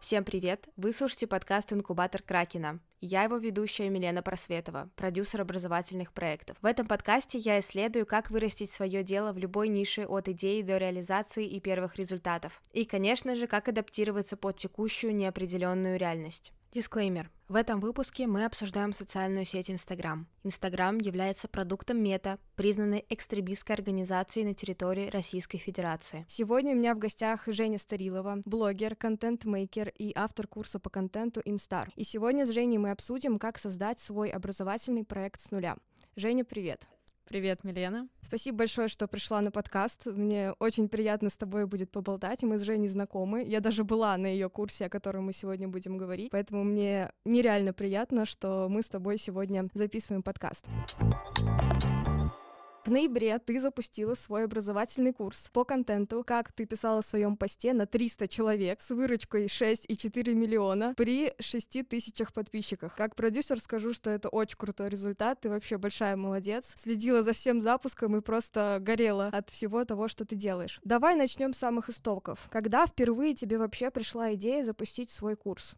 Всем привет! Вы слушаете подкаст «Инкубатор Кракена». Я его ведущая Милена Просветова, продюсер образовательных проектов. В этом подкасте я исследую, как вырастить свое дело в любой нише от идеи до реализации и первых результатов. И, конечно же, как адаптироваться под текущую неопределенную реальность. Дисклеймер. В этом выпуске мы обсуждаем социальную сеть Instagram. Instagram является продуктом Мета, признанной экстремистской организацией на территории Российской Федерации. Сегодня у меня в гостях Женя Старилова, блогер, контент-мейкер и автор курса по контенту InStar. И сегодня с Женей мы обсудим, как создать свой образовательный проект с нуля. Женя, привет! Привет, Милена. Спасибо большое, что пришла на подкаст. Мне очень приятно с тобой будет поболтать. Мы с Женей знакомы. Я даже была на ее курсе, о котором мы сегодня будем говорить. Поэтому мне нереально приятно, что мы с тобой сегодня записываем подкаст. В ноябре ты запустила свой образовательный курс по контенту, как ты писала в своем посте, на 300 человек с выручкой 6,4 миллиона при 6 тысячах подписчиках. Как продюсер скажу, что это очень крутой результат, ты вообще большая молодец. Следила за всем запуском и просто горела от всего того, что ты делаешь. Давай начнем с самых истоков. Когда впервые тебе вообще пришла идея запустить свой курс?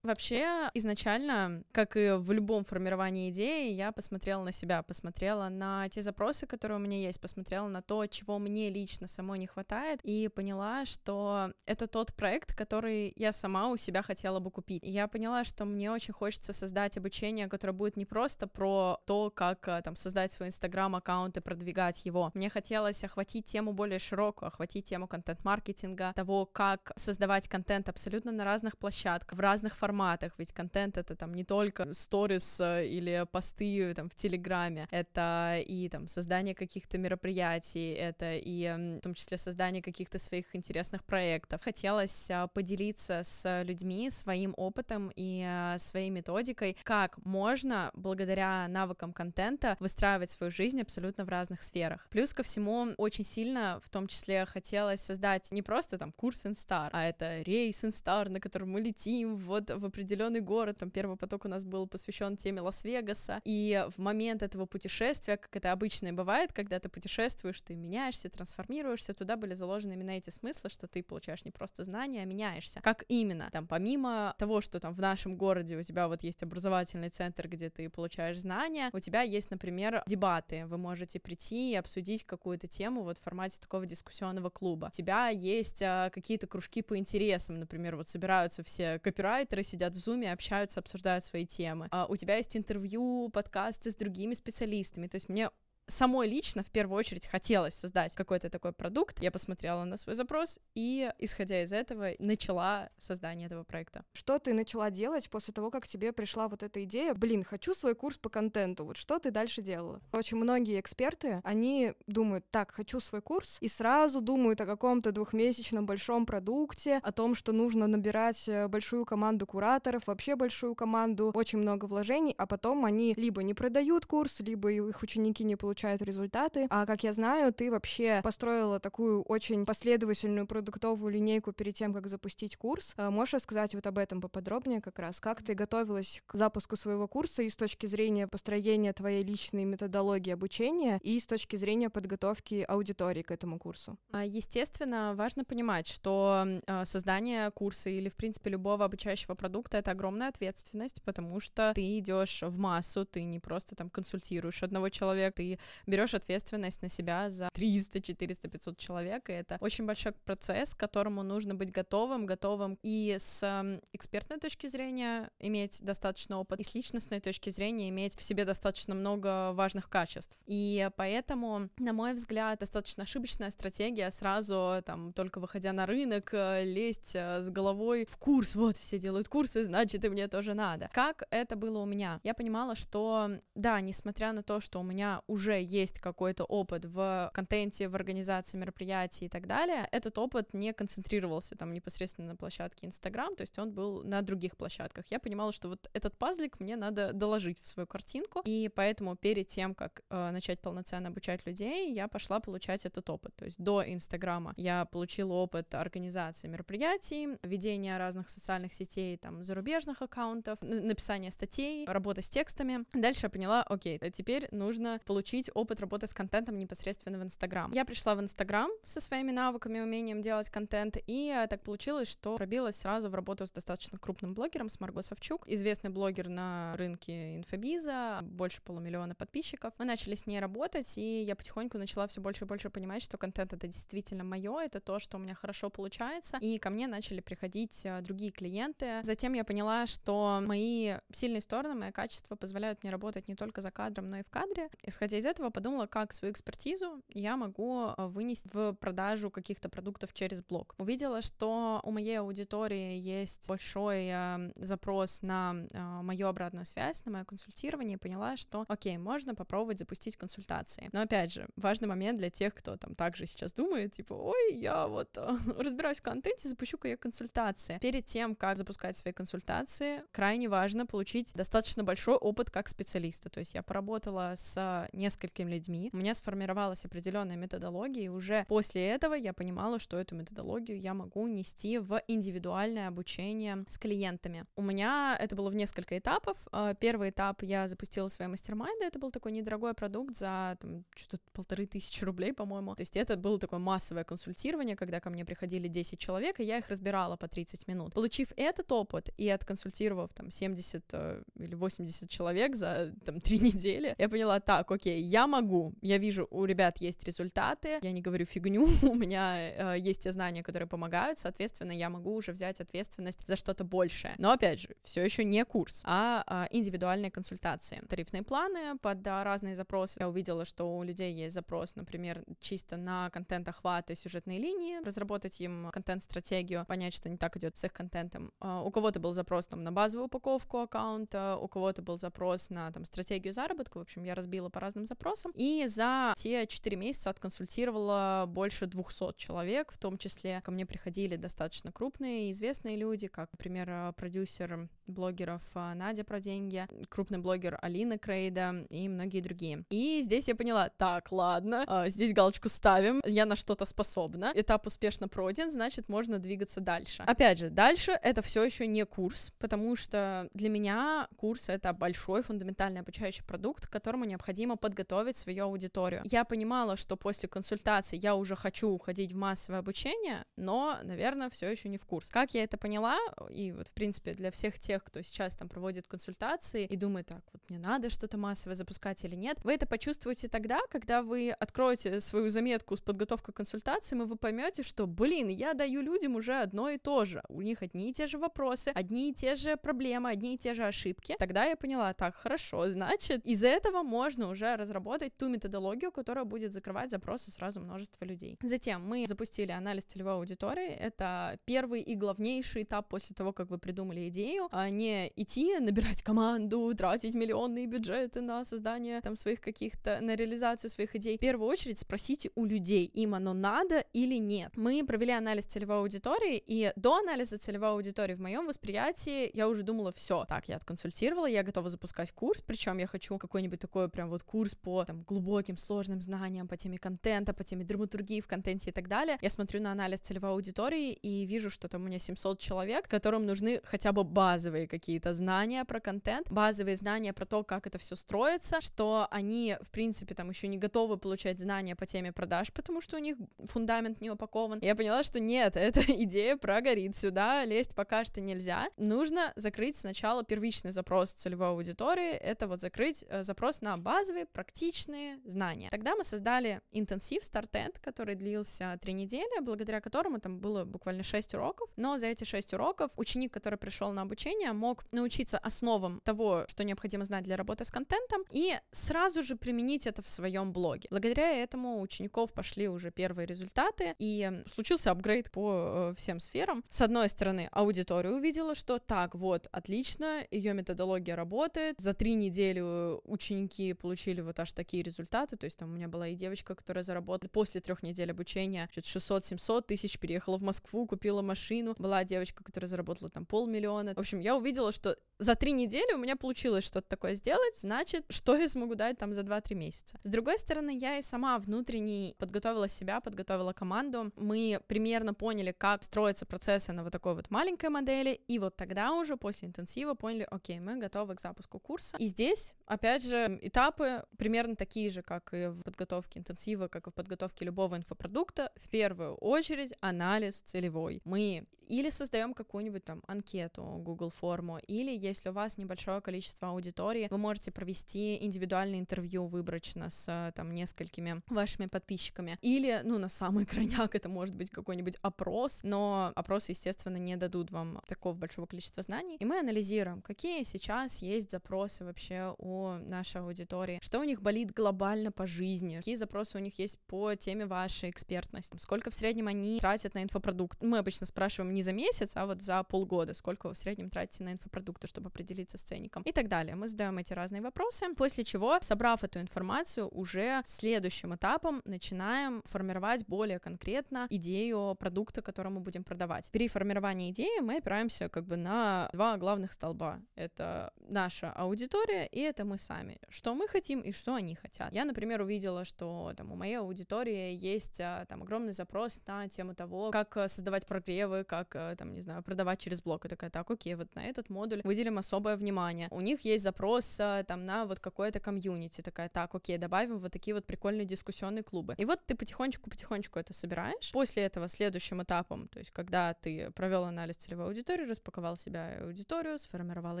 Вообще, изначально, как и в любом формировании идеи, я посмотрела на себя, посмотрела на те запросы, которые у меня есть, посмотрела на то, чего мне лично самой не хватает, и поняла, что это тот проект, который я сама у себя хотела бы купить. И я поняла, что мне очень хочется создать обучение, которое будет не просто про то, как э, там создать свой инстаграм-аккаунт и продвигать его. Мне хотелось охватить тему более широкую, охватить тему контент-маркетинга, того, как создавать контент абсолютно на разных площадках, в разных форматах, форматах, ведь контент это там не только сторис э, или посты там в Телеграме, это и там создание каких-то мероприятий, это и в том числе создание каких-то своих интересных проектов. Хотелось а, поделиться с людьми своим опытом и своей методикой, как можно благодаря навыкам контента выстраивать свою жизнь абсолютно в разных сферах. Плюс ко всему очень сильно в том числе хотелось создать не просто там курс Инстар, а это рейс Инстар, на котором мы летим вот в определенный город, там первый поток у нас был посвящен теме Лас-Вегаса, и в момент этого путешествия, как это обычно и бывает, когда ты путешествуешь, ты меняешься, трансформируешься, туда были заложены именно эти смыслы, что ты получаешь не просто знания, а меняешься. Как именно? Там помимо того, что там в нашем городе у тебя вот есть образовательный центр, где ты получаешь знания, у тебя есть, например, дебаты, вы можете прийти и обсудить какую-то тему вот в формате такого дискуссионного клуба. У тебя есть а, какие-то кружки по интересам, например, вот собираются все копирайтеры, сидят в зуме, общаются, обсуждают свои темы. А у тебя есть интервью, подкасты с другими специалистами. То есть мне самой лично в первую очередь хотелось создать какой-то такой продукт. Я посмотрела на свой запрос и, исходя из этого, начала создание этого проекта. Что ты начала делать после того, как тебе пришла вот эта идея? Блин, хочу свой курс по контенту. Вот что ты дальше делала? Очень многие эксперты, они думают, так, хочу свой курс, и сразу думают о каком-то двухмесячном большом продукте, о том, что нужно набирать э, большую команду кураторов, вообще большую команду, очень много вложений, а потом они либо не продают курс, либо их ученики не получают получают результаты. А как я знаю, ты вообще построила такую очень последовательную продуктовую линейку перед тем, как запустить курс. А можешь рассказать вот об этом поподробнее как раз? Как ты готовилась к запуску своего курса и с точки зрения построения твоей личной методологии обучения, и с точки зрения подготовки аудитории к этому курсу? А, естественно, важно понимать, что а, создание курса или, в принципе, любого обучающего продукта — это огромная ответственность, потому что ты идешь в массу, ты не просто там консультируешь одного человека, ты берешь ответственность на себя за 300, 400, 500 человек, и это очень большой процесс, к которому нужно быть готовым, готовым и с экспертной точки зрения иметь достаточно опыт, и с личностной точки зрения иметь в себе достаточно много важных качеств. И поэтому, на мой взгляд, достаточно ошибочная стратегия сразу, там, только выходя на рынок, э, лезть э, с головой в курс, вот, все делают курсы, значит, и мне тоже надо. Как это было у меня? Я понимала, что, да, несмотря на то, что у меня уже уже есть какой-то опыт в контенте, в организации мероприятий и так далее, этот опыт не концентрировался там непосредственно на площадке Инстаграм, то есть он был на других площадках. Я понимала, что вот этот пазлик мне надо доложить в свою картинку, и поэтому перед тем, как э, начать полноценно обучать людей, я пошла получать этот опыт. То есть до Инстаграма я получила опыт организации мероприятий, ведения разных социальных сетей, там, зарубежных аккаунтов, написания статей, работа с текстами. Дальше я поняла, окей, теперь нужно получить получить опыт работы с контентом непосредственно в Инстаграм. Я пришла в Инстаграм со своими навыками, умением делать контент, и э, так получилось, что пробилась сразу в работу с достаточно крупным блогером, с Марго Савчук, известный блогер на рынке инфобиза, больше полумиллиона подписчиков. Мы начали с ней работать, и я потихоньку начала все больше и больше понимать, что контент это действительно мое, это то, что у меня хорошо получается, и ко мне начали приходить э, другие клиенты. Затем я поняла, что мои сильные стороны, мои качества позволяют мне работать не только за кадром, но и в кадре. Исходя из этого, подумала, как свою экспертизу я могу э, вынести в продажу каких-то продуктов через блог. Увидела, что у моей аудитории есть большой э, запрос на э, мою обратную связь, на мое консультирование, и поняла, что, окей, можно попробовать запустить консультации. Но опять же, важный момент для тех, кто там также сейчас думает, типа, ой, я вот э, разбираюсь в контенте, запущу-ка я консультации. Перед тем, как запускать свои консультации, крайне важно получить достаточно большой опыт как специалиста. То есть я поработала с несколькими людьми, у меня сформировалась определенная методология, и уже после этого я понимала, что эту методологию я могу нести в индивидуальное обучение с клиентами. У меня это было в несколько этапов. Э, первый этап я запустила свои мастер-майнды, это был такой недорогой продукт за там, что-то полторы тысячи рублей, по-моему. То есть это было такое массовое консультирование, когда ко мне приходили 10 человек, и я их разбирала по 30 минут. Получив этот опыт и отконсультировав там 70 э, или 80 человек за там 3 недели, я поняла, так, окей, я могу, я вижу, у ребят есть результаты, я не говорю фигню, у меня э, есть те знания, которые помогают, соответственно, я могу уже взять ответственность за что-то большее. Но опять же, все еще не курс, а, а индивидуальные консультации. Тарифные планы под а, разные запросы. Я увидела, что у людей есть запрос, например, чисто на контент охвата и сюжетные линии, разработать им контент-стратегию, понять, что не так идет с их контентом. А, у кого-то был запрос там на базовую упаковку аккаунта, у кого-то был запрос на там стратегию заработка. В общем, я разбила по разным запросам. И за те 4 месяца отконсультировала больше 200 человек, в том числе ко мне приходили достаточно крупные известные люди, как, например, продюсер блогеров Надя про деньги, крупный блогер Алина Крейда и многие другие. И здесь я поняла, так, ладно, а, здесь галочку ставим, я на что-то способна, этап успешно пройден, значит, можно двигаться дальше. Опять же, дальше это все еще не курс, потому что для меня курс это большой фундаментальный обучающий продукт, к которому необходимо подготовить свою аудиторию. Я понимала, что после консультации я уже хочу уходить в массовое обучение, но, наверное, все еще не в курс. Как я это поняла, и вот, в принципе, для всех тех, кто сейчас там проводит консультации и думает, так, вот мне надо что-то массовое запускать или нет, вы это почувствуете тогда, когда вы откроете свою заметку с подготовкой к консультациям, и вы поймете, что, блин, я даю людям уже одно и то же. У них одни и те же вопросы, одни и те же проблемы, одни и те же ошибки. Тогда я поняла, так, хорошо, значит, из этого можно уже разработать ту методологию, которая будет закрывать запросы сразу множества людей. Затем мы запустили анализ целевой аудитории. Это первый и главнейший этап после того, как вы придумали идею. А не идти, набирать команду, тратить миллионные бюджеты на создание там своих каких-то, на реализацию своих идей. В первую очередь спросите у людей, им оно надо или нет. Мы провели анализ целевой аудитории, и до анализа целевой аудитории в моем восприятии я уже думала, все, так, я отконсультировала, я готова запускать курс, причем я хочу какой-нибудь такой прям вот курс по там глубоким, сложным знаниям, по теме контента, по теме драматургии в контенте и так далее. Я смотрю на анализ целевой аудитории и вижу, что там у меня 700 человек, которым нужны хотя бы базовые какие-то знания про контент, базовые знания про то, как это все строится, что они, в принципе, там еще не готовы получать знания по теме продаж, потому что у них фундамент не упакован. Я поняла, что нет, эта идея прогорит, сюда лезть пока что нельзя. Нужно закрыть сначала первичный запрос целевой аудитории, это вот закрыть э, запрос на базовые практичные знания. Тогда мы создали интенсив StartEnd, который длился три недели, благодаря которому там было буквально 6 уроков, но за эти 6 уроков ученик, который пришел на обучение, мог научиться основам того, что необходимо знать для работы с контентом, и сразу же применить это в своем блоге. Благодаря этому у учеников пошли уже первые результаты, и случился апгрейд по э, всем сферам. С одной стороны, аудитория увидела, что так, вот, отлично, ее методология работает, за три недели ученики получили вот аж такие результаты, то есть там у меня была и девочка, которая заработала после трех недель обучения 600-700 тысяч, переехала в Москву, купила машину, была девочка, которая заработала там полмиллиона. В общем, я увидела, что за три недели у меня получилось что-то такое сделать, значит, что я смогу дать там за 2-3 месяца. С другой стороны, я и сама внутренне подготовила себя, подготовила команду, мы примерно поняли, как строятся процессы на вот такой вот маленькой модели, и вот тогда уже после интенсива поняли, окей, мы готовы к запуску курса. И здесь, опять же, этапы примерно такие же, как и в подготовке интенсива, как и в подготовке любого инфопродукта. В первую очередь анализ целевой. Мы или создаем какую-нибудь там анкету, Google форму, или если у вас небольшое количество аудитории, вы можете провести индивидуальное интервью выборочно с там несколькими вашими подписчиками. Или, ну, на самый крайняк это может быть какой-нибудь опрос, но опросы, естественно, не дадут вам такого большого количества знаний. И мы анализируем, какие сейчас есть запросы вообще у нашей аудитории, что у них болит глобально по жизни, какие запросы у них есть по теме вашей экспертности, сколько в среднем они тратят на инфопродукт. Мы обычно спрашиваем не за месяц, а вот за полгода, сколько вы в среднем тратите на инфопродукты, чтобы определиться с ценником и так далее. Мы задаем эти разные вопросы, после чего, собрав эту информацию, уже следующим этапом начинаем формировать более конкретно идею продукта, который мы будем продавать. При формировании идеи мы опираемся как бы на два главных столба. Это наша аудитория и это мы сами. Что мы хотим и что они хотят. Я, например, увидела, что там у моей аудитории есть а, там огромный запрос на тему того, как э, создавать прогревы, как э, там, не знаю, продавать через блог. И такая, так, окей, вот на этот модуль выделим особое внимание. У них есть запрос э, там на вот какое-то комьюнити. Такая, так, окей, добавим вот такие вот прикольные дискуссионные клубы. И вот ты потихонечку-потихонечку это собираешь. После этого следующим этапом, то есть когда ты провел анализ целевой аудитории, распаковал себя аудиторию, сформировал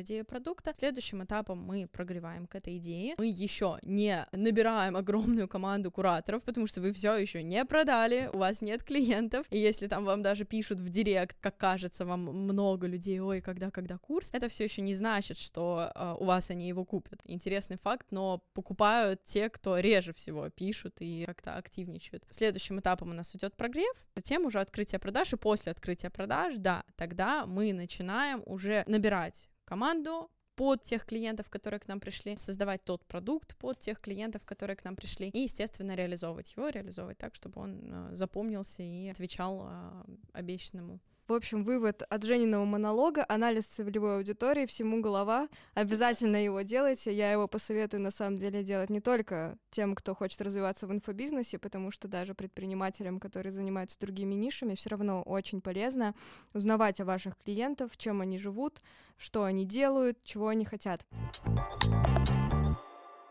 идею продукта, следующим этапом мы прогреваем к этой идее. Мы еще не набираем огромную команду кураторов, потому что вы все еще не продали, у вас нет клиентов, и если там вам даже пишут в директ, как кажется вам много людей, ой, когда, когда курс, это все еще не значит, что э, у вас они его купят. Интересный факт, но покупают те, кто реже всего пишут и как-то активничают. Следующим этапом у нас идет прогрев, затем уже открытие продаж, и после открытия продаж, да, тогда мы начинаем уже набирать команду, под тех клиентов, которые к нам пришли, создавать тот продукт под тех клиентов, которые к нам пришли, и, естественно, реализовывать его, реализовывать так, чтобы он э, запомнился и отвечал э, обещанному. В общем, вывод от Жениного монолога, анализ целевой аудитории, всему голова. Обязательно его делайте. Я его посоветую, на самом деле, делать не только тем, кто хочет развиваться в инфобизнесе, потому что даже предпринимателям, которые занимаются другими нишами, все равно очень полезно узнавать о ваших клиентах, чем они живут, что они делают, чего они хотят.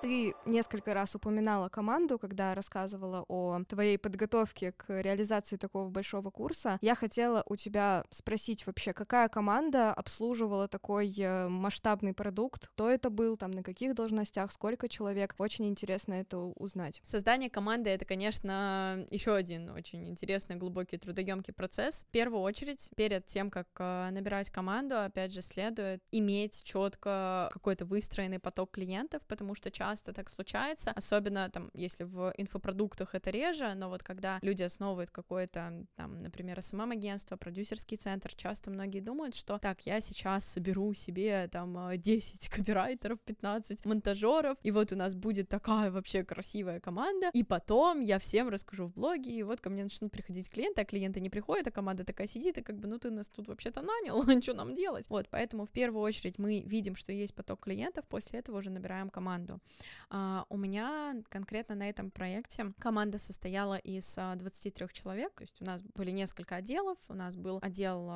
Ты несколько раз упоминала команду, когда рассказывала о твоей подготовке к реализации такого большого курса. Я хотела у тебя спросить вообще, какая команда обслуживала такой э, масштабный продукт, кто это был, там, на каких должностях, сколько человек. Очень интересно это узнать. Создание команды — это, конечно, еще один очень интересный, глубокий, трудоемкий процесс. В первую очередь, перед тем, как э, набирать команду, опять же, следует иметь четко какой-то выстроенный поток клиентов, потому что часто часто так случается, особенно там, если в инфопродуктах это реже, но вот когда люди основывают какое-то, там, например, СММ-агентство, продюсерский центр, часто многие думают, что так, я сейчас соберу себе там 10 копирайтеров, 15 монтажеров, и вот у нас будет такая вообще красивая команда, и потом я всем расскажу в блоге, и вот ко мне начнут приходить клиенты, а клиенты не приходят, а команда такая сидит, и как бы, ну ты нас тут вообще-то нанял, что нам делать? Вот, поэтому в первую очередь мы видим, что есть поток клиентов, после этого уже набираем команду. Uh, у меня конкретно на этом проекте команда состояла из uh, а, 23 человек, то есть у нас были несколько отделов, у нас был отдел,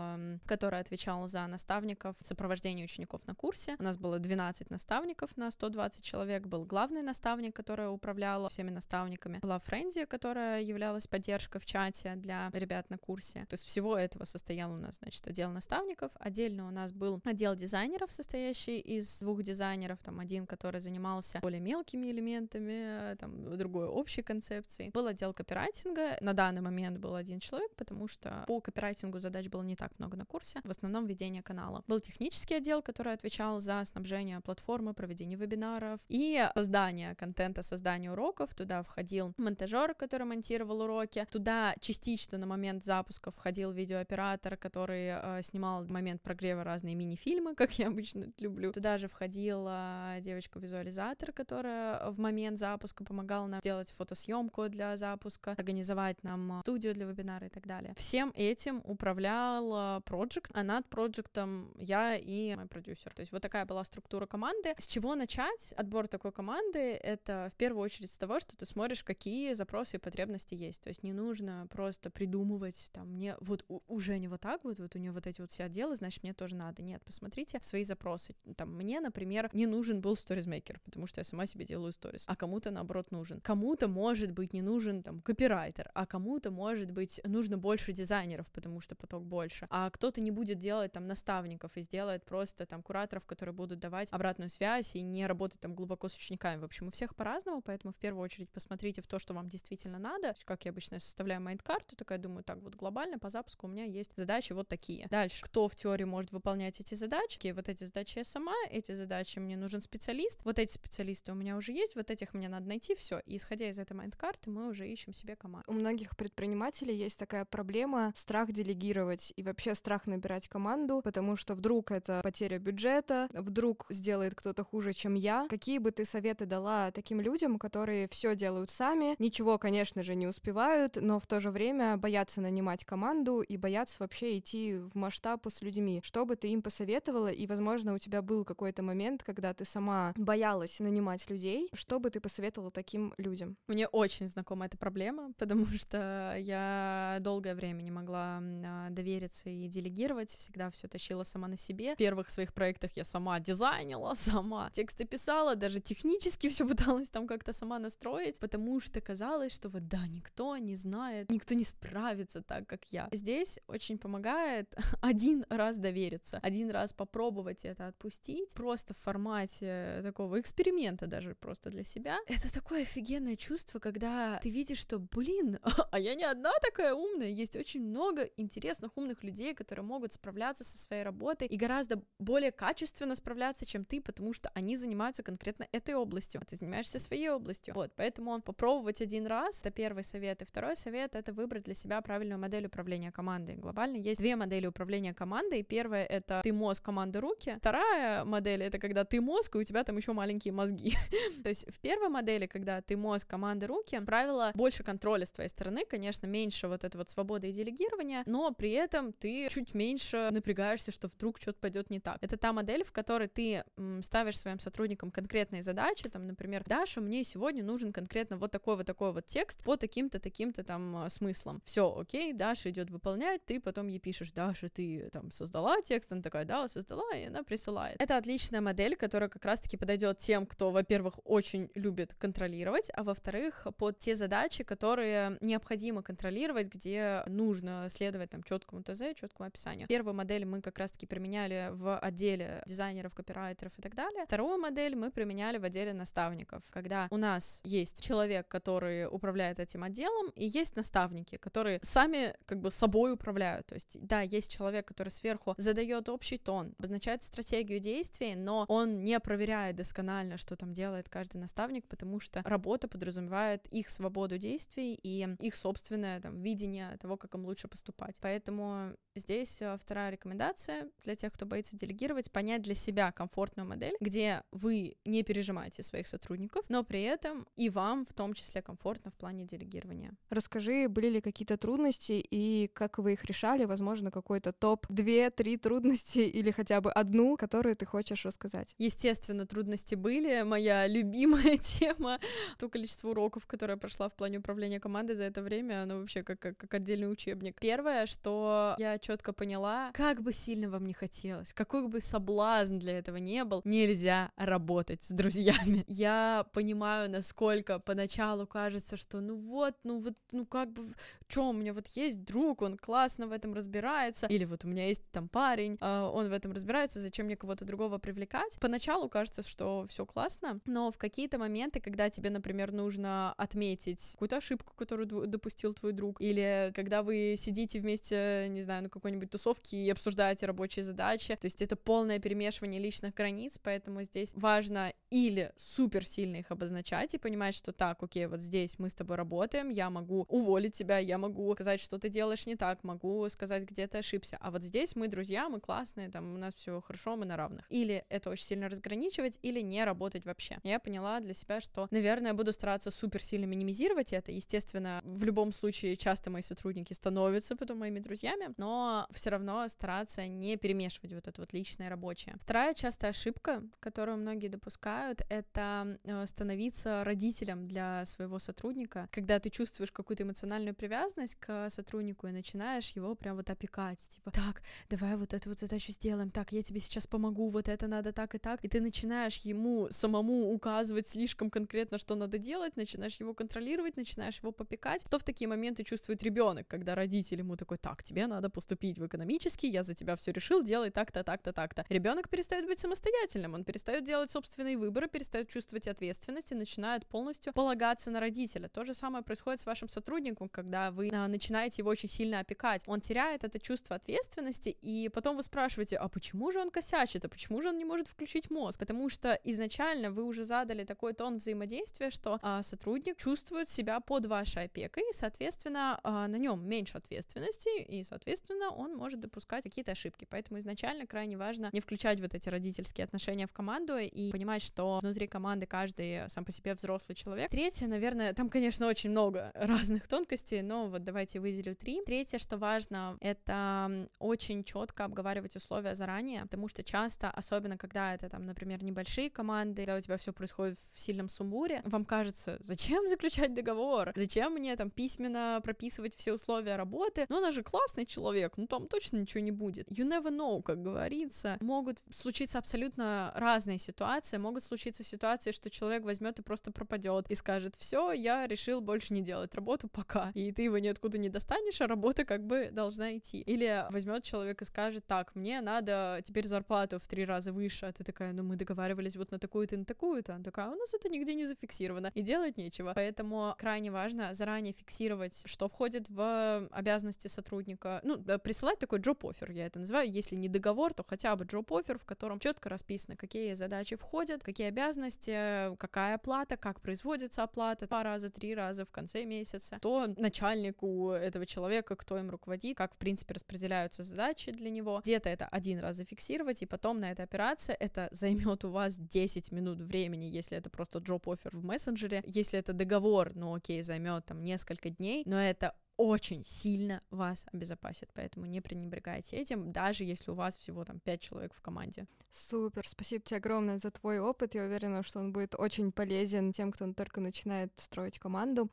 который отвечал за наставников, сопровождение учеников на курсе, у нас было 12 наставников на 120 человек, был главный наставник, который управлял всеми наставниками, была Френди, которая являлась поддержкой в чате для ребят на курсе, то есть всего этого состоял у нас, значит, отдел наставников, отдельно у нас был отдел дизайнеров, состоящий из двух дизайнеров, там один, который занимался более мелкими элементами, там, другой общей концепции. Был отдел копирайтинга, на данный момент был один человек, потому что по копирайтингу задач было не так много на курсе, в основном ведение канала. Был технический отдел, который отвечал за снабжение платформы, проведение вебинаров и создание контента, создание уроков. Туда входил монтажер, который монтировал уроки. Туда частично на момент запуска входил видеооператор, который э, снимал в момент прогрева разные мини-фильмы, как я обычно люблю. Туда же входила девочка-визуализатор, которая в момент запуска помогала нам делать фотосъемку для запуска, организовать нам студию для вебинара и так далее. Всем этим управлял проект, а над проектом я и мой продюсер. То есть вот такая была структура команды. С чего начать отбор такой команды? Это в первую очередь с того, что ты смотришь, какие запросы и потребности есть. То есть не нужно просто придумывать, там, мне вот уже не вот так вот, вот у нее вот эти вот все отделы, значит, мне тоже надо. Нет, посмотрите свои запросы. Там, мне, например, не нужен был сторизмейкер, потому что я сама себе делаю сторис, а кому-то, наоборот, нужен. Кому-то, может быть, не нужен там копирайтер, а кому-то, может быть, нужно больше дизайнеров, потому что поток больше, а кто-то не будет делать там наставников и сделает просто там кураторов, которые будут давать обратную связь и не работать там глубоко с учениками. В общем, у всех по-разному, поэтому в первую очередь посмотрите в то, что вам действительно надо. Как я обычно составляю майнд-карту, такая думаю, так вот глобально по запуску у меня есть задачи вот такие. Дальше, кто в теории может выполнять эти задачки? Вот эти задачи я сама, эти задачи мне нужен специалист, вот эти специалисты у меня уже есть, вот этих мне надо найти, все. И исходя из этой майнд-карты, мы уже ищем себе команду. У многих предпринимателей есть такая проблема страх делегировать и вообще страх набирать команду, потому что вдруг это потеря бюджета, вдруг сделает кто-то хуже, чем я. Какие бы ты советы дала таким людям, которые все делают сами, ничего, конечно же, не успевают, но в то же время боятся нанимать команду и боятся вообще идти в масштаб с людьми? Что бы ты им посоветовала? И, возможно, у тебя был какой-то момент, когда ты сама боялась нанимать людей. Что бы ты посоветовала таким людям? Мне очень знакома эта проблема, потому что я долгое время не могла а, довериться и делегировать, всегда все тащила сама на себе. В первых своих проектах я сама дизайнила, сама тексты писала, даже технически все пыталась там как-то сама настроить, потому что казалось, что вот да, никто не знает, никто не справится так, как я. Здесь очень помогает один раз довериться, один раз попробовать это отпустить, просто в формате такого эксперимента даже просто для себя. Это такое офигенное чувство, когда ты видишь, что, блин, а я не одна такая умная, есть очень много интересных умных людей, которые могут справляться со своей работой и гораздо более качественно справляться, чем ты, потому что они занимаются конкретно этой областью, а ты занимаешься своей областью. Вот, поэтому попробовать один раз, это первый совет, и второй совет — это выбрать для себя правильную модель управления командой. Глобально есть две модели управления командой. Первая — это ты мозг, команда руки. Вторая модель — это когда ты мозг, и у тебя там еще маленькие мозги. То есть в первой модели, когда ты мозг, команда руки, правило, больше контроля с твоей стороны, конечно, меньше вот этой вот свободы и делегирования, но при этом ты чуть меньше напрягаешься, что вдруг что-то пойдет не так. Это та модель, в которой ты ставишь своим сотрудникам конкретные задачи, там, например, Даша, мне сегодня нужен конкретно вот такой вот такой вот текст по таким-то таким-то там а, смыслам. Все, окей, Даша идет выполнять, ты потом ей пишешь, Даша, ты там создала текст, она такая, да, создала, и она присылает. Это отличная модель, которая как раз-таки подойдет тем, кто, во-первых, очень любит контролировать, а во-вторых, под те задачи, которые необходимо контролировать, где нужно следовать там четкому ТЗ, четкому описанию. Первую модель мы как раз-таки применяли в отделе дизайнеров, копирайтеров и так далее. Вторую модель мы применяли в отделе наставников, когда у нас есть человек, который управляет этим отделом, и есть наставники, которые сами как бы собой управляют. То есть, да, есть человек, который сверху задает общий тон, обозначает стратегию действий, но он не проверяет досконально, что там делает каждый наставник, потому что работа подразумевает их свободу действий и их собственное там видение того, как им лучше поступать. Поэтому здесь э, вторая рекомендация для тех, кто боится делегировать, понять для себя комфортную модель, где вы не пережимаете своих сотрудников, но при этом и вам в том числе комфортно в плане делегирования. Расскажи, были ли какие-то трудности и как вы их решали? Возможно, какой-то топ две-три трудности или хотя бы одну, которую ты хочешь рассказать? Естественно, трудности были. Моя любимая тема. То количество уроков, которое я прошла в плане управления командой за это время, оно вообще как, как, как отдельный учебник. Первое, что я четко поняла, как бы сильно вам не хотелось, какой бы соблазн для этого не был, нельзя работать с друзьями. Я понимаю, насколько поначалу кажется, что ну вот, ну вот, ну как бы, что, у меня вот есть друг, он классно в этом разбирается, или вот у меня есть там парень, а, он в этом разбирается, зачем мне кого-то другого привлекать? Поначалу кажется, что все классно, но в какие-то моменты, когда тебе, например, нужно отметить какую-то ошибку, которую допустил твой друг, или когда вы сидите вместе, не знаю, на какой-нибудь тусовке и обсуждаете рабочие задачи, то есть это полное перемешивание личных границ, поэтому здесь важно или супер сильно их обозначать и понимать, что так, окей, вот здесь мы с тобой работаем, я могу уволить тебя, я могу сказать, что ты делаешь не так, могу сказать, где ты ошибся, а вот здесь мы друзья, мы классные, там у нас все хорошо, мы на равных. Или это очень сильно разграничивать, или не работать вообще. Я поняла для себя, что, наверное, буду стараться супер сильно минимизировать это. Естественно, в любом случае часто мои сотрудники становятся потом моими друзьями, но все равно стараться не перемешивать вот это вот личное рабочее. Вторая частая ошибка, которую многие допускают, это э, становиться родителем для своего сотрудника, когда ты чувствуешь какую-то эмоциональную привязанность к сотруднику и начинаешь его прям вот опекать, типа, так, давай вот эту вот задачу сделаем, так, я тебе сейчас помогу, вот это надо так и так, и ты начинаешь ему самому самому указывать слишком конкретно, что надо делать, начинаешь его контролировать, начинаешь его попекать, то в такие моменты чувствует ребенок, когда родитель ему такой, так, тебе надо поступить в экономический, я за тебя все решил, делай так-то, так-то, так-то. Ребенок перестает быть самостоятельным, он перестает делать собственные выборы, перестает чувствовать ответственность и начинает полностью полагаться на родителя. То же самое происходит с вашим сотрудником, когда вы а, начинаете его очень сильно опекать. Он теряет это чувство ответственности, и потом вы спрашиваете, а почему же он косячит, а почему же он не может включить мозг? Потому что изначально вы уже задали такой тон взаимодействия, что а, сотрудник чувствует себя под вашей опекой, и, соответственно, а, на нем меньше ответственности, и, соответственно, он может допускать какие-то ошибки. Поэтому изначально крайне важно не включать вот эти родительские отношения в команду и понимать, что внутри команды каждый сам по себе взрослый человек. Третье, наверное, там, конечно, очень много разных тонкостей, но вот давайте выделю три. Третье, что важно, это очень четко обговаривать условия заранее, потому что часто, особенно когда это там, например, небольшие команды, у тебя все происходит в сильном сумбуре, вам кажется, зачем заключать договор? Зачем мне там письменно прописывать все условия работы? Ну, она же классный человек, ну там точно ничего не будет. You never know, как говорится. Могут случиться абсолютно разные ситуации. Могут случиться ситуации, что человек возьмет и просто пропадет и скажет: Все, я решил больше не делать работу пока. И ты его ниоткуда не достанешь, а работа как бы должна идти. Или возьмет человек и скажет: Так, мне надо теперь зарплату в три раза выше. А ты такая, ну мы договаривались вот на такую-то такую-то. Она такая, «А у нас это нигде не зафиксировано. И делать нечего. Поэтому крайне важно заранее фиксировать, что входит в обязанности сотрудника. Ну, присылать такой job-offer, я это называю. Если не договор, то хотя бы job-offer, в котором четко расписано, какие задачи входят, какие обязанности, какая оплата, как производится оплата, два раза, три раза в конце месяца, то начальнику этого человека, кто им руководит, как, в принципе, распределяются задачи для него. Где-то это один раз зафиксировать, и потом на этой операции это займет у вас 10 минут времени, если это просто job-offer в мессенджере. Если это договор, ну окей, займет там несколько дней, но это очень сильно вас обезопасит, поэтому не пренебрегайте этим, даже если у вас всего там пять человек в команде. Супер, спасибо тебе огромное за твой опыт, я уверена, что он будет очень полезен тем, кто только начинает строить команду.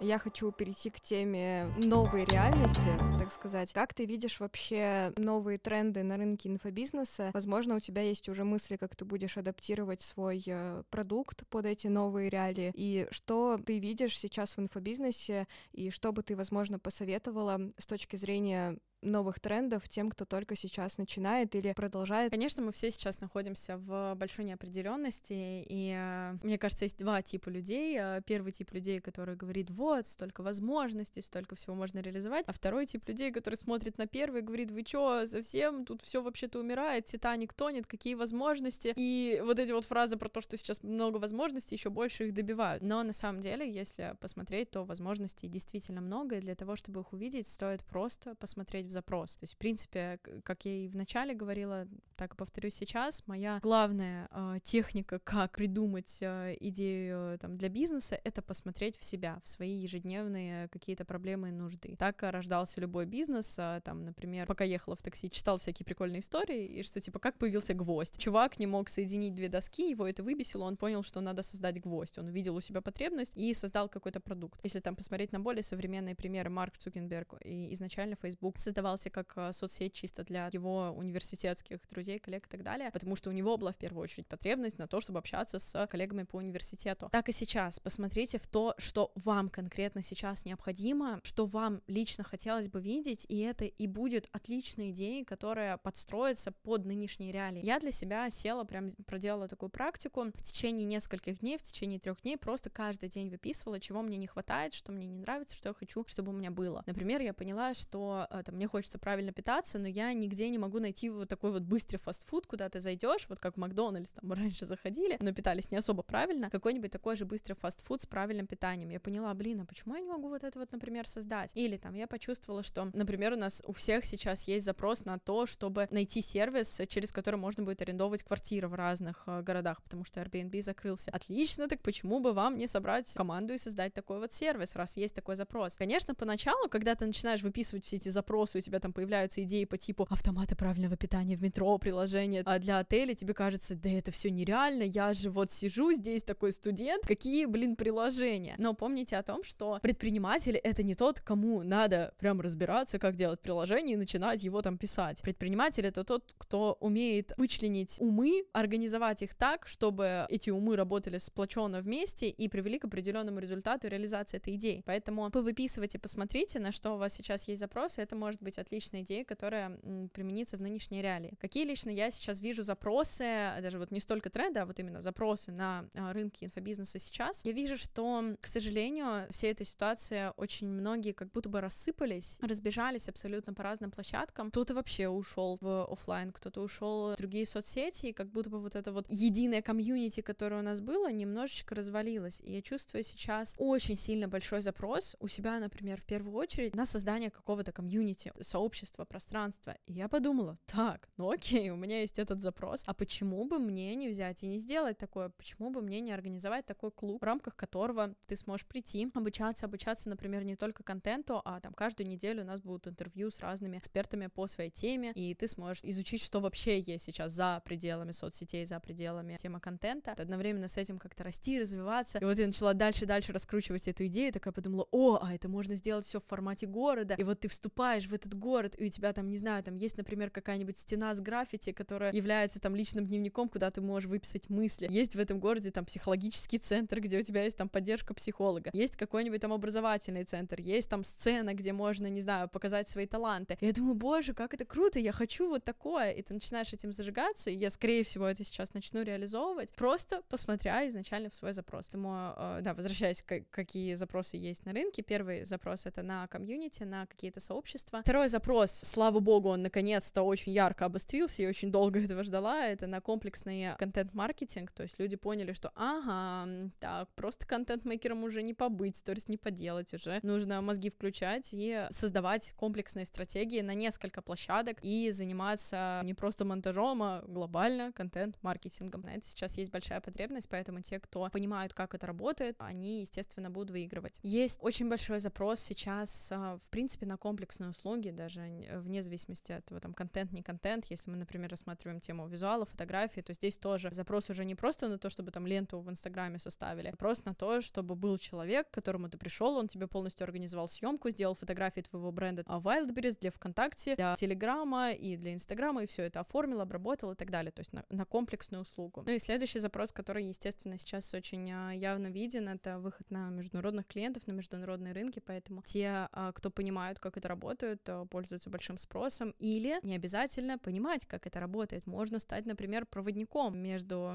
Я хочу перейти к теме новой реальности, так сказать. Как ты видишь вообще новые тренды на рынке инфобизнеса? Возможно, у тебя есть уже мысли, как ты будешь адаптировать свой э, продукт под эти новые реалии. И что ты видишь сейчас в инфобизнесе, и что бы ты, возможно, посоветовала с точки зрения новых трендов тем, кто только сейчас начинает или продолжает. Конечно, мы все сейчас находимся в большой неопределенности, и э, мне кажется, есть два типа людей. Э, первый тип людей, который говорит, вот, столько возможностей, столько всего можно реализовать, а второй тип людей, который смотрит на первый и говорит, вы чё, совсем, тут все вообще-то умирает, Титаник тонет, какие возможности, и вот эти вот фразы про то, что сейчас много возможностей, еще больше их добивают. Но на самом деле, если посмотреть, то возможностей действительно много, и для того, чтобы их увидеть, стоит просто посмотреть в запрос. То есть, в принципе, как я и вначале говорила, так и повторюсь сейчас, моя главная э, техника, как придумать э, идею там, для бизнеса, это посмотреть в себя, в свои ежедневные какие-то проблемы и нужды. Так рождался любой бизнес, э, там, например, пока ехала в такси, читал всякие прикольные истории, и что, типа, как появился гвоздь. Чувак не мог соединить две доски, его это выбесило, он понял, что надо создать гвоздь. Он увидел у себя потребность и создал какой-то продукт. Если там посмотреть на более современные примеры, Марк Цукенберг и изначально Facebook создавал создавался как а, соцсеть чисто для его университетских друзей, коллег и так далее, потому что у него была в первую очередь потребность на то, чтобы общаться с коллегами по университету. Так и сейчас. Посмотрите в то, что вам конкретно сейчас необходимо, что вам лично хотелось бы видеть, и это и будет отличной идеей, которая подстроится под нынешние реалии. Я для себя села, прям проделала такую практику в течение нескольких дней, в течение трех дней просто каждый день выписывала, чего мне не хватает, что мне не нравится, что я хочу, чтобы у меня было. Например, я поняла, что э, там, мне хочется правильно питаться, но я нигде не могу найти вот такой вот быстрый фастфуд, куда ты зайдешь, вот как Макдональдс там раньше заходили, но питались не особо правильно, какой-нибудь такой же быстрый фастфуд с правильным питанием. Я поняла, блин, а почему я не могу вот это вот, например, создать? Или там я почувствовала, что, например, у нас у всех сейчас есть запрос на то, чтобы найти сервис, через который можно будет арендовать квартиры в разных э, городах, потому что Airbnb закрылся. Отлично, так почему бы вам не собрать команду и создать такой вот сервис, раз есть такой запрос? Конечно, поначалу, когда ты начинаешь выписывать все эти запросы, у тебя там появляются идеи по типу автомата правильного питания в метро, приложение а для отеля, тебе кажется, да это все нереально, я же вот сижу здесь такой студент, какие, блин, приложения. Но помните о том, что предприниматель это не тот, кому надо прям разбираться, как делать приложение и начинать его там писать. Предприниматель это тот, кто умеет вычленить умы, организовать их так, чтобы эти умы работали сплоченно вместе и привели к определенному результату реализации этой идеи. Поэтому вы выписывайте, посмотрите, на что у вас сейчас есть запросы, это может быть отличная идея, которая применится в нынешней реалии. Какие лично я сейчас вижу запросы, даже вот не столько тренда, а вот именно запросы на а, рынке инфобизнеса сейчас, я вижу, что, к сожалению, вся эта ситуация, очень многие как будто бы рассыпались, разбежались абсолютно по разным площадкам. Кто-то вообще ушел в офлайн, кто-то ушел в другие соцсети, и как будто бы вот это вот единое комьюнити, которое у нас было, немножечко развалилось. И я чувствую сейчас очень сильно большой запрос у себя, например, в первую очередь на создание какого-то комьюнити, сообщества, пространства. И я подумала, так, ну окей, у меня есть этот запрос, а почему бы мне не взять и не сделать такое? Почему бы мне не организовать такой клуб, в рамках которого ты сможешь прийти, обучаться, обучаться, например, не только контенту, а там каждую неделю у нас будут интервью с разными экспертами по своей теме, и ты сможешь изучить, что вообще есть сейчас за пределами соцсетей, за пределами темы контента, одновременно с этим как-то расти, развиваться. И вот я начала дальше-дальше раскручивать эту идею, такая подумала, о, а это можно сделать все в формате города, и вот ты вступаешь в этот город, и у тебя там, не знаю, там есть, например, какая-нибудь стена с граффити, которая является там личным дневником, куда ты можешь выписать мысли. Есть в этом городе там психологический центр, где у тебя есть там поддержка психолога. Есть какой-нибудь там образовательный центр, есть там сцена, где можно, не знаю, показать свои таланты. И я думаю, боже, как это круто, я хочу вот такое. И ты начинаешь этим зажигаться, и я, скорее всего, это сейчас начну реализовывать, просто посмотря изначально в свой запрос. Поэтому, да, возвращаясь к какие запросы есть на рынке, первый запрос — это на комьюнити, на какие-то сообщества. Второй запрос, слава богу, он наконец-то очень ярко обострился, и очень долго этого ждала, это на комплексный контент-маркетинг, то есть люди поняли, что ага, так, просто контент-мейкером уже не побыть, сторис не поделать уже, нужно мозги включать и создавать комплексные стратегии на несколько площадок и заниматься не просто монтажом, а глобально контент-маркетингом. На это сейчас есть большая потребность, поэтому те, кто понимают, как это работает, они, естественно, будут выигрывать. Есть очень большой запрос сейчас, а, в принципе, на комплексные услуги, даже вне зависимости от этого, там, контент, не контент. Если мы, например, рассматриваем тему визуала, фотографии, то здесь тоже запрос уже не просто на то, чтобы там ленту в Инстаграме составили, а просто на то, чтобы был человек, к которому ты пришел, он тебе полностью организовал съемку, сделал фотографии твоего бренда а Wildberries для ВКонтакте, для Телеграма и для Инстаграма, и все это оформил, обработал и так далее, то есть на, на комплексную услугу. Ну и следующий запрос, который, естественно, сейчас очень а, явно виден, это выход на международных клиентов, на международные рынки, поэтому те, а, кто понимают, как это работает, пользуются большим спросом, или не обязательно понимать, как это работает. Можно стать, например, проводником между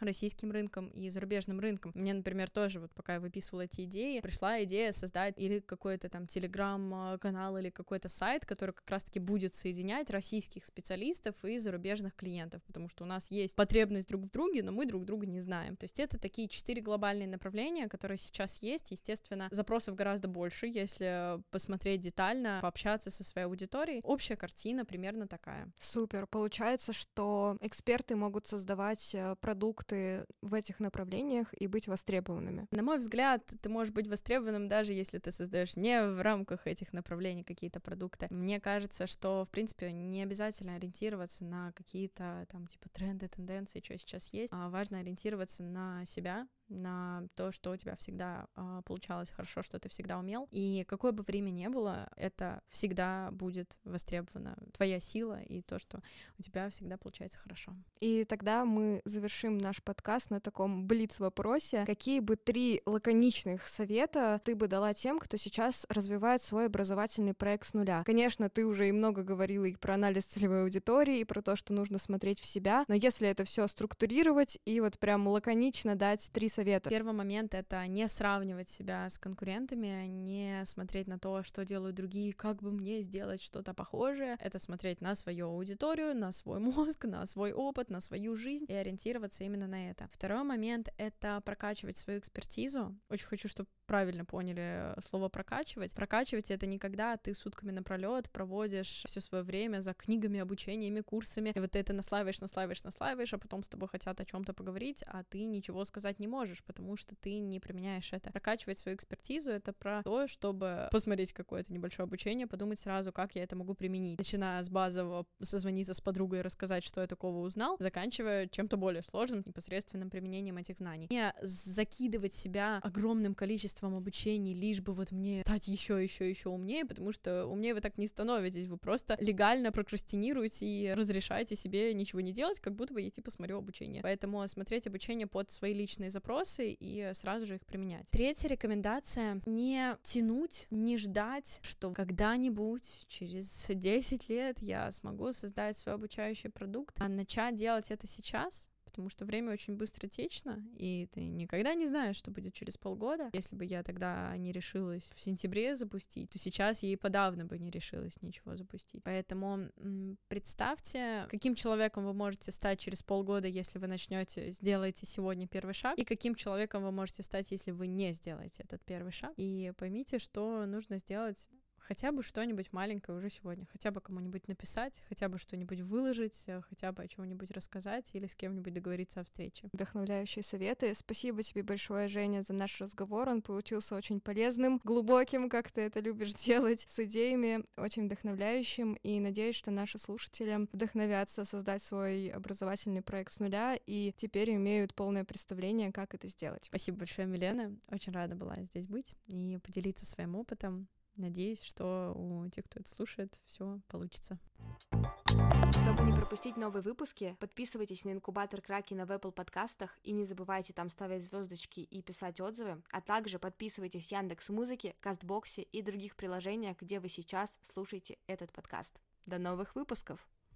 российским рынком и зарубежным рынком. Мне, например, тоже вот пока я выписывала эти идеи, пришла идея создать или какой-то там телеграм-канал или какой-то сайт, который как раз-таки будет соединять российских специалистов и зарубежных клиентов, потому что у нас есть потребность друг в друге, но мы друг друга не знаем. То есть это такие четыре глобальные направления, которые сейчас есть. Естественно, запросов гораздо больше, если посмотреть детально, пообщаться со своей аудиторией. Общая картина примерно такая. Супер. Получается, что эксперты могут создавать э, продукты в этих направлениях и быть востребованными. На мой взгляд, ты можешь быть востребованным даже если ты создаешь не в рамках этих направлений какие-то продукты. Мне кажется, что, в принципе, не обязательно ориентироваться на какие-то там типа тренды, тенденции, что сейчас есть, а важно ориентироваться на себя, на то, что у тебя всегда э, получалось хорошо, что ты всегда умел. И какое бы время ни было, это всегда будет востребовано. Твоя сила и то, что у тебя всегда получается хорошо. И тогда мы завершим наш подкаст на таком блиц-вопросе. Какие бы три лаконичных совета ты бы дала тем, кто сейчас развивает свой образовательный проект с нуля? Конечно, ты уже и много говорила и про анализ целевой аудитории, и про то, что нужно смотреть в себя, но если это все структурировать и вот прям лаконично дать три совета? Первый момент — это не сравнивать себя с конкурентами, не смотреть на то, что делают другие, как бы мне сделать что-то похожее. Это смотреть на свою аудиторию, на свой мозг, на свой опыт, на свою жизнь и ориентироваться именно на это. Второй момент — это прокачивать свою экспертизу. Очень хочу, чтобы правильно поняли слово прокачивать. Прокачивать это не когда ты сутками напролет проводишь все свое время за книгами, обучениями, курсами, и вот ты это наслаиваешь, наслаиваешь, наслаиваешь, а потом с тобой хотят о чем-то поговорить, а ты ничего сказать не можешь, потому что ты не применяешь это. Прокачивать свою экспертизу — это про то, чтобы посмотреть какое-то небольшое обучение, подумать сразу, как я это могу применить. Начиная с базового созвониться с подругой и рассказать, что я такого узнал, заканчивая чем-то более сложным, непосредственным применением этих знаний. Не закидывать себя огромным количеством обучений, лишь бы вот мне стать еще, еще, еще умнее, потому что умнее вы так не становитесь, вы просто легально прокрастинируете и разрешаете себе ничего не делать, как будто бы я типа смотрю обучение. Поэтому смотреть обучение под свои личные запросы и сразу же их применять. Третья рекомендация — не тянуть, не ждать, что когда-нибудь через 10 лет я смогу создать свой обучающий продукт, а начать делать это сейчас, потому что время очень быстро течно, и ты никогда не знаешь, что будет через полгода. Если бы я тогда не решилась в сентябре запустить, то сейчас и подавно бы не решилась ничего запустить. Поэтому представьте, каким человеком вы можете стать через полгода, если вы начнете, сделаете сегодня первый шаг, и каким человеком вы можете стать, если вы не сделаете этот первый шаг. И поймите, что нужно сделать хотя бы что-нибудь маленькое уже сегодня, хотя бы кому-нибудь написать, хотя бы что-нибудь выложить, э, хотя бы о чем-нибудь рассказать или с кем-нибудь договориться о встрече. Вдохновляющие советы. Спасибо тебе большое, Женя, за наш разговор. Он получился очень полезным, глубоким, как ты это любишь делать, с идеями, очень вдохновляющим. И надеюсь, что наши слушатели вдохновятся создать свой образовательный проект с нуля и теперь имеют полное представление, как это сделать. Спасибо большое, Милена. Очень рада была здесь быть и поделиться своим опытом. Надеюсь, что у тех, кто это слушает, все получится. Чтобы не пропустить новые выпуски, подписывайтесь на инкубатор Кракена в Apple подкастах и не забывайте там ставить звездочки и писать отзывы, а также подписывайтесь в Яндекс Музыке, Кастбоксе и других приложениях, где вы сейчас слушаете этот подкаст. До новых выпусков!